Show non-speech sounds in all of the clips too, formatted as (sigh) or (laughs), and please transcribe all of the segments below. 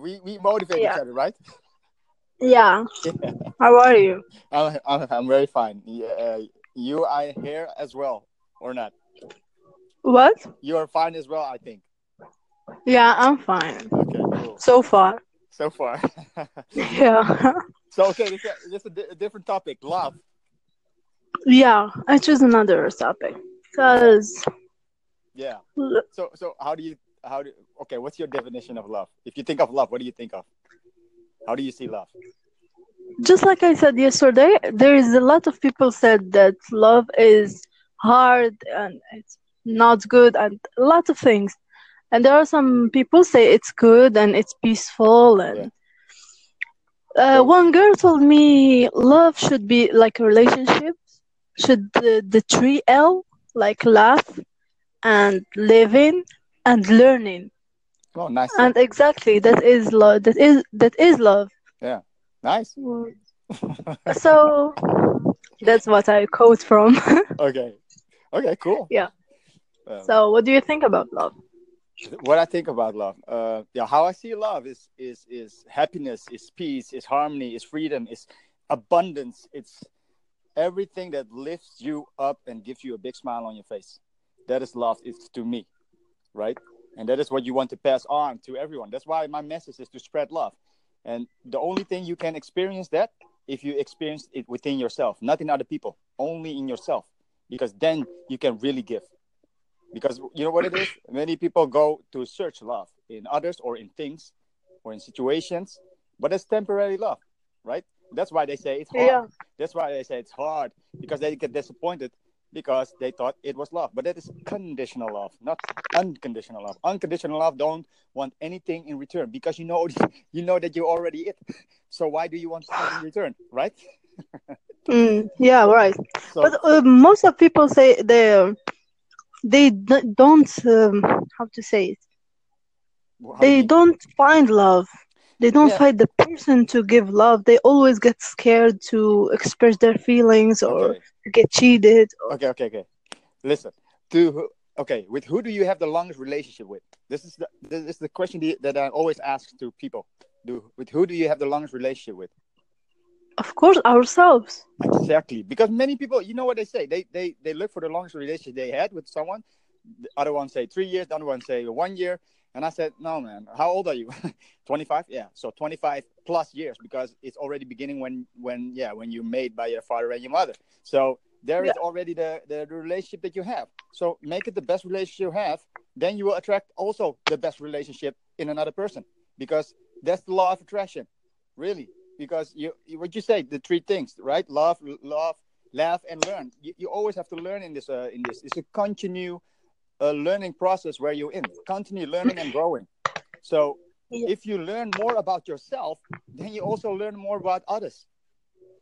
we we motivate Yeah. each other, right? Yeah. Yeah. (laughs) How are you? I'm, I'm, I'm very fine. Yeah, uh, you are here as well, or not? What? You are fine as well, I think. Yeah, I'm fine. Okay, cool. So far. So far. (laughs) (laughs) Yeah. so okay, this, is- this is a different topic. Love. yeah, I choose another topic. Because Yeah. So so how do you how do okay? What's your definition of love? If you think of love, what do you think of? How do you see love? just like I said yesterday, there is a lot of people said that love is hard and it's not good and a lot of things. And there are some people say it's good and it's peaceful and uh, one girl told me love should be like a relationship. Should the, the three L like laugh and living and learning. Oh, nice. And exactly that is love that is that is love. Yeah, nice. (laughs) So that's what I quote from. (laughs) Okay. Okay. Cool. Yeah. Um, so what do you think about love? what I think about love, uh, yeah, how I see love is is is happiness, is peace, is harmony, is freedom, is abundance. It's everything that lifts you up and gives you a big smile on your face. That is love. It's to me, right? And that is what you want to pass on to everyone. That's why my message is to spread love. And the only thing you can experience that if you experience it within yourself, not in other people, only in yourself, because then you can really give because you know what it is many people go to search love in others or in things or in situations but it's temporary love right that's why they say it's hard Yeah. that's why they say it's hard because they get disappointed because they thought it was love but that is conditional love not unconditional love unconditional love don't want anything in return because you know (laughs) you know that you already it so why do you want something in return right (laughs) Mm, yeah, right. so But uh, most of people say they they don't um, how to say it. They you- don't find love. They don't Yeah. find the person to give love. They always get scared to express their feelings or okay get cheated. Or, Okay, okay, okay. Listen, to who, okay, with who do you have the longest relationship with? This is the this is the question that I always ask to people. Do with who do you have the longest relationship with? of course, ourselves. Exactly, because many people, you know what they say. They they they look for the longest relationship they had with someone. The other one say three years. The other one say one year. And I said, no, man. How old are you? (laughs) Twenty five. Yeah. So twenty five plus years because it's already beginning when when yeah when you're made by your father and your mother. So there is Yeah. already the, the the relationship that you have. So make it the best relationship you have. Then you will attract also the best relationship in another person because that's the law of attraction, really. Because you you- what you say the three things right? Love, love, laugh, and learn. You, you always have to learn in this uh, in this. It's a continue uh, learning process where you're in, continue learning and growing. So if you learn more about yourself, then you also learn more about others.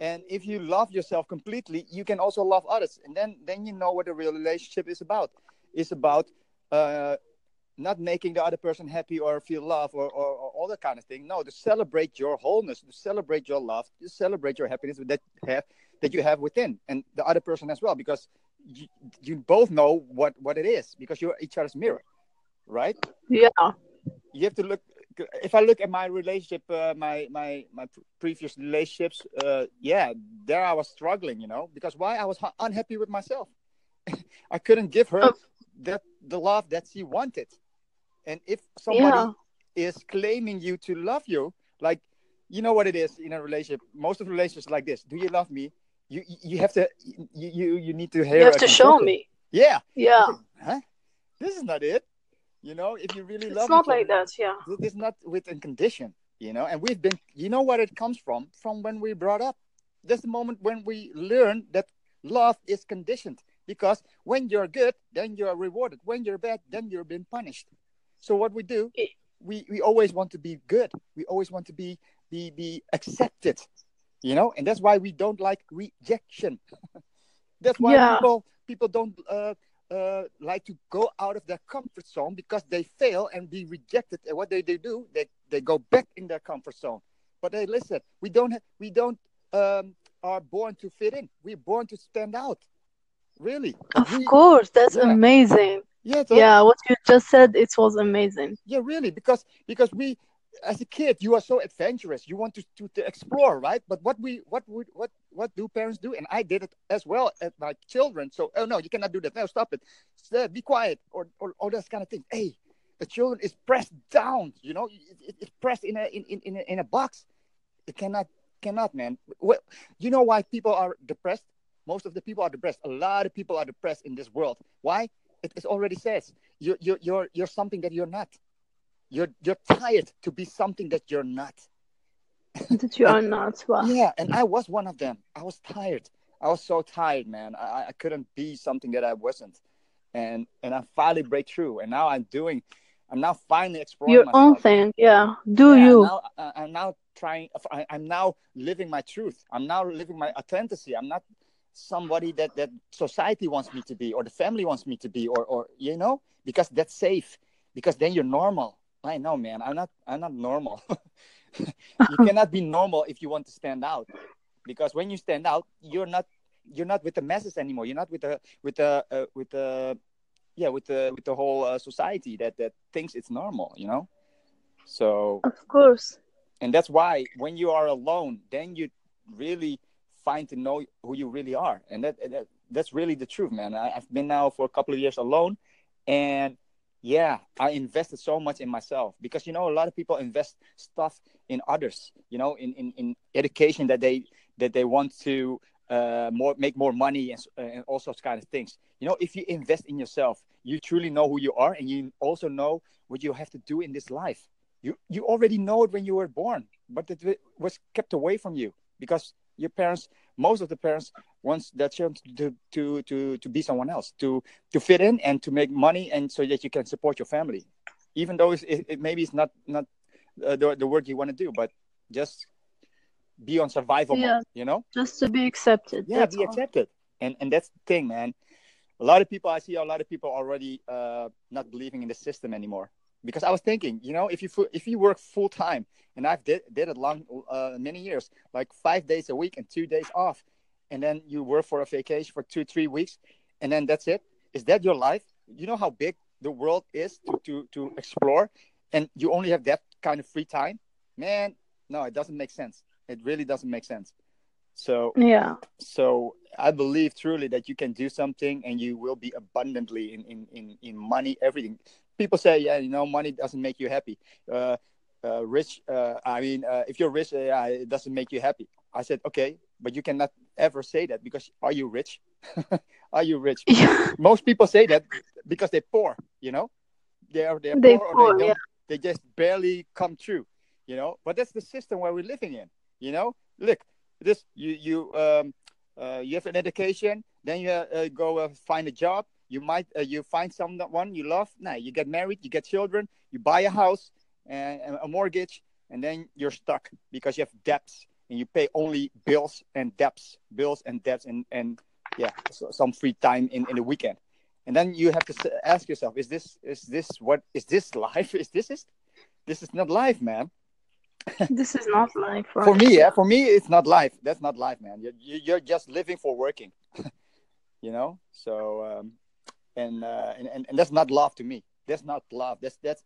And if you love yourself completely, you can also love others. And then then you know what a real relationship is about. It's about uh, not making the other person happy or feel love or, or, or all that kind of thing. No, to celebrate your wholeness, to celebrate your love, to celebrate your happiness that have that you have within, and the other person as well, because you, you both know what what it is because you're each other's mirror, right? Yeah. you have to look if i look at my relationship uh, my my my previous relationships uh yeah there i was struggling you know because why i was unhappy with myself (laughs) i couldn't give her Oh. that the love that she wanted and if somebody Yeah. is claiming you to love you like you know what it is in a relationship most of relationships like this do you love me you you- have to you you, you need to hear You have to show me. yeah Yeah. huh this is not it you know if you really It's love not each like that. Yeah. Th- It's not with a condition, you know. And we've been, you know, what it comes from? From when we brought up. That's the moment when we learn that love is conditioned. Because when you're good, then you're rewarded. When you're bad, then you're being punished. So what we do, we we always want to be good. We always want to be be be accepted, you know. And that's why we don't like rejection. (laughs) that's why Yeah. people people don't uh, uh, like to go out of their comfort zone because they fail and be rejected. And what they, they do, they, they go back in their comfort zone. But hey, listen, we don't we don't um, are born to fit in. We're born to stand out. Really? Of We- course. That's yeah. amazing. Yeah, so- Yeah. What you just said, it was amazing. yeah, really, because because we as a kid you are so adventurous. You want to, to, to explore right? But what we what would what what do parents do? And i did it as well at my children. So oh no you cannot do that. No stop it. Be quiet or or all that kind of thing. Hey the children is pressed down you know? It, it's pressed in a in, in, in a box. It cannot cannot man. Well you know why people are depressed? Most of the people are depressed. A lot of people are depressed in this world. Why? It, it already says you're, you're you're you're something that you're not you're you're tired to be something that you're not. (laughs) that you are not. Wow. Yeah, and I was one of them. I was tired. I was so tired, man. I, I couldn't be something that I wasn't, and and I finally break through. And now I'm doing. I'm now finally exploring your myself. own thing. Yeah, do yeah, you? I'm now, I'm now trying. I, I'm now living my truth. I'm now living my authenticity. I'm not somebody that that society wants me to be, or the family wants me to be, or or you know, because that's safe. Because then you're normal I know, man. I'm not. I'm not normal. (laughs) you (laughs) cannot be normal if you want to stand out, because when you stand out, you're not. You're not with the masses anymore. You're not with the with the uh, with the yeah with the with the whole uh, society that that thinks it's normal. You know. So. Of course. And that's why when you are alone, then you really find to know who you really are, and that, that that's really the truth, man. I, I've been now for a couple of years alone, and yeah i invested so much in myself because you know a lot of people invest stuff in others you know in in, in education that they that they want to uh, more make more money and, uh, and all sorts kind of things. You know if you invest in yourself you truly know who you are and you also know what you have to do in this life. You you already know it when you were born but it was kept away from you because your parents most of the parents wants their children to to to to be someone else to to fit in and to make money and so that you can support your family. Even though it's, it, it maybe it's not not uh, the, the word you want to do but just be on survival yeah. mode you know? Just to be accepted yeah be all. accepted. And and that's the thing man. A lot of people i see a lot of people already uh not believing in the system anymore because I was thinking, you know, if you if you work full time, and I've did did it long uh, many years, like five days a week and two days off, and then you work for a vacation for two three weeks, and then that's it. Is that your life? You know how big the world is to to to explore, and you only have that kind of free time. Man, no, it doesn't make sense. It really doesn't make sense. So yeah. So I believe truly that you can do something and you will be abundantly in in in, in money, everything people say, yeah, you know, money doesn't make you happy. Uh, uh, rich, uh, I mean, uh, if you're rich, it doesn't make you happy. I said, okay, but you cannot ever say that because are you rich? (laughs) are you rich? (laughs) Yeah. Most people say that because they're poor, you know, they are they're they poor, poor, or they, yeah. they just barely come through, you know. But that's the system where we're living in, you know. Look, this you you um uh, you have an education, then you uh, go uh, find a job, you might uh, you find someone you love now you get married you get children you buy a house and a mortgage and then you're stuck because you have debts and you pay only bills and debts bills and debts and and yeah so some free time in in the weekend. And then you have to ask yourself is this is this what is this (laughs) life? Is this is this is not life man. (laughs) This is not life right? for me yeah for me it's not life. That's not life man. You're, you're just living for working (laughs) you know? So um, and, uh, and, and and that's not love to me. That's not love. That's that's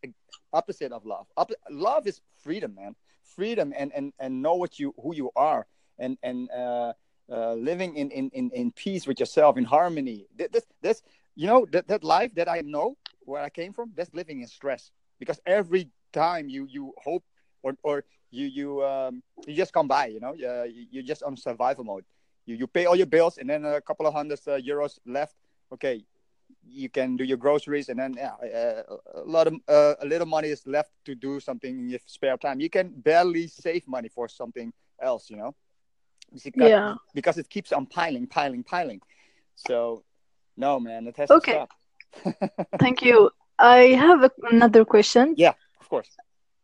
opposite of love. love is freedom, man. Freedom and and and know what you who you are and and uh, uh, living in, in in in peace with yourself in harmony. This this you know that that life that I know where I came from. That's living in stress because every time you you hope or or you you um you just come by. You know, uh, you're just on survival mode. You you pay all your bills and then a couple of hundred uh, euros left. Okay, you can do your groceries and then yeah, uh, a lot of uh, a little money is left to do something in your spare time. You can barely save money for something else you know? Because, yeah. because it keeps on piling piling piling. So no man it has okay. to stop. (laughs) Thank you. I have a, another question. Yeah of course.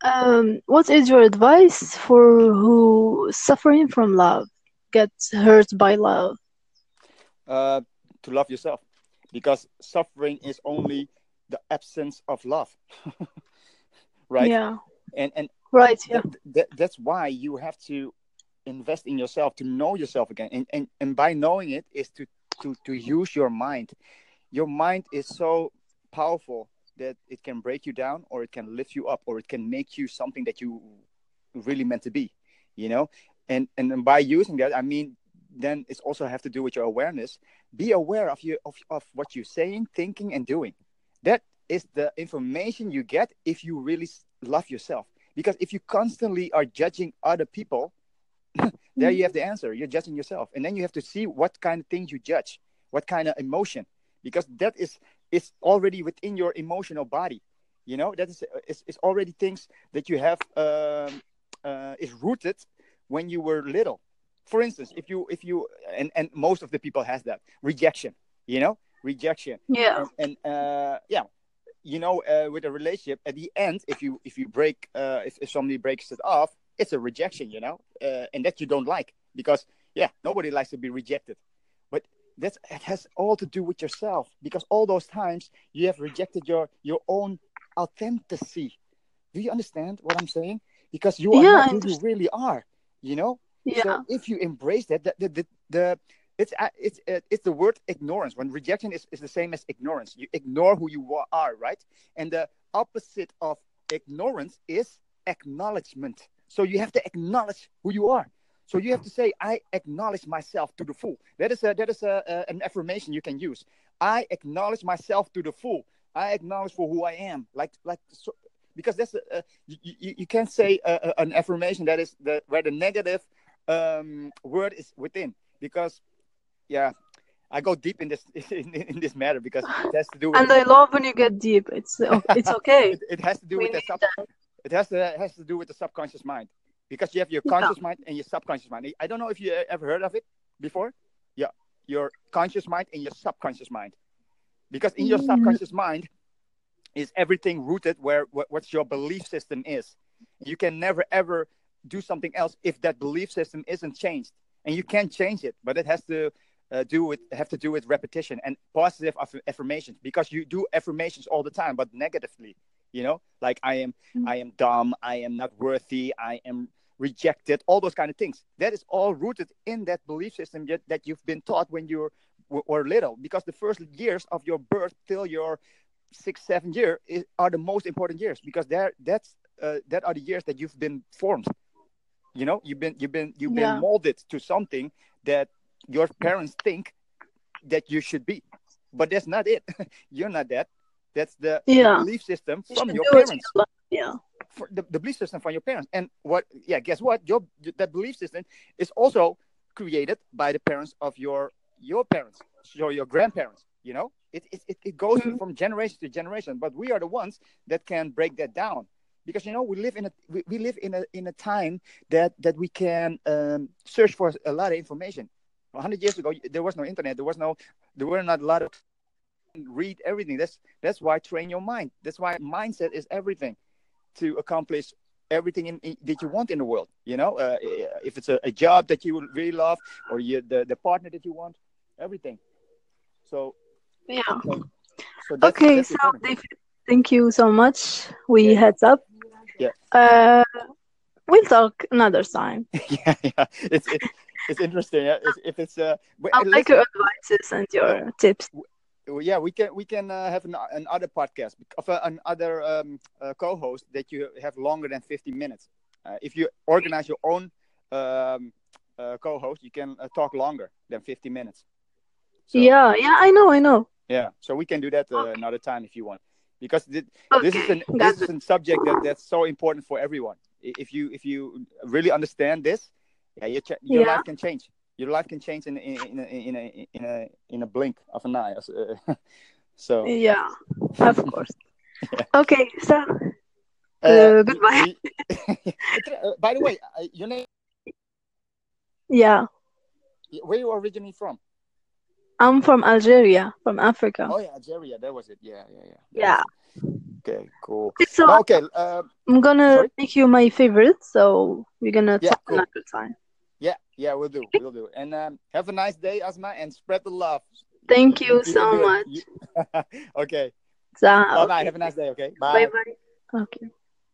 Um what is your advice for who suffering from love gets hurt by love? Uh to love yourself because suffering is only the absence of love. (laughs) Right? Yeah. And and right yeah. th- th- that's why you have to invest in yourself to know yourself again. And, and and by knowing it is to to to use your mind. Your mind is so powerful that it can break you down or it can lift you up or it can make you something that you really meant to be you know? And and by using that i mean then it's also have to do with your awareness. Be aware of you of, of what you're saying thinking and doing. That is the information you get if you really love yourself. Because if you constantly are judging other people (laughs) there you have the answer. You're judging yourself. And then you have to see what kind of things you judge what kind of emotion. Because that is is already within your emotional body. You know that is is, is already things that you have um, uh, is rooted when you were little for instance if you if you and and most of the people has that rejection you know rejection. Yeah. And, and uh yeah you know uh, with a relationship at the end if you if you break uh if, if somebody breaks it off it's a rejection you know uh, and that you don't like because yeah nobody likes to be rejected. But that's it has all to do with yourself because all those times you have rejected your your own authenticity. Do you understand what i'm saying? Because you are Yeah, not who you really are you know yeah. so if you embrace that the the, the, the it's uh, it's uh, it's the word ignorance. When rejection is, is the same as ignorance. You ignore who you are right? And the opposite of ignorance is acknowledgement. So you have to acknowledge who you are. So you have to say i acknowledge myself to the full. That is a that is a, a an affirmation you can use. I acknowledge myself to the full. I acknowledge for who i am. Like like so, because that's a, you, you, you can't say an affirmation that is the where the negative um, word is within because yeah i go deep in this (laughs) in, in this matter because it has to do with and i love when you get deep. It's (laughs) it's okay. It, it has to do we with the sub, that. it has to it has to do with the subconscious mind because you have your Yeah. conscious mind and your subconscious mind. I don't know if you ever heard of it before. Yeah your conscious mind and your subconscious mind because in your Mm. subconscious mind is everything rooted where what, what your belief system is. You can never ever do something else if that belief system isn't changed. And you can't change it but it has to uh, do with have to do with repetition and positive aff- affirmations because you do affirmations all the time but negatively you know? Like i am Mm. i am dumb i am not worthy i am rejected all those kind of things. That is all rooted in that belief system that, that you've been taught when you were, were little because the first years of your birth till your six seven year is, are the most important years because there that's uh, that are the years that you've been formed you know you've been you've been you've Yeah. been molded to something that your parents think that you should be. But that's not it. (laughs) You're not that. That's the, Yeah. belief system from your what you parents. yeah. For the, the belief system from your parents. And what yeah guess what? Your that belief system is also created by the parents of your your parents so your grandparents you know? It it, it, it goes Mhm. from generation to generation but we are the ones that can break that down because you know we live in a we, we live in a in a time that that we can um, search for a lot of information. 100 years ago there was no internet. There was no there were not a lot of read everything. That's that's why train your mind. That's why mindset is everything to accomplish everything in, in, that you want in the world you know? Uh, if it's a, a job that you really love or you the, the partner that you want everything. So yeah. so, so that's, okay that's so important. David, thank you so much. We Yeah. heads up Yeah. uh we'll talk another time. (laughs) Yeah yeah. It's it, it's interesting. Yeah? if, if it's uh i uh, like listen, your advices and your tips. Yeah we can we can uh, have an, another podcast of uh, another um, uh, co-host that you have longer than 50 minutes. Uh, if you organize your own um, uh, co-host you can uh, talk longer than 50 minutes. So, yeah yeah i know i know. Yeah so we can do that uh, another time if you want because thi- okay this is an this is a subject that, that's so important for everyone. If you if you really understand this yeah your, ch- your Yeah. life can change. Your life can change in in in a, in a in a in a blink of an eye. (laughs) So yeah of (laughs) course. Okay so uh, Uh, goodbye. (laughs) by the way uh, your name? Yeah. Where you originally from i'm from algeria from africa. Oh yeah algeria that was it. Yeah yeah yeah. That Yeah. okay cool. So okay uh, i'm gonna Sorry? make you my favorite so we're gonna Yeah, talk cool. another time. Yeah yeah we'll do we'll do. And um, have a nice day asma and spread the love. Thank you can so much. You- (laughs) okay. So, bye bye have a nice day okay? Bye. Bye okay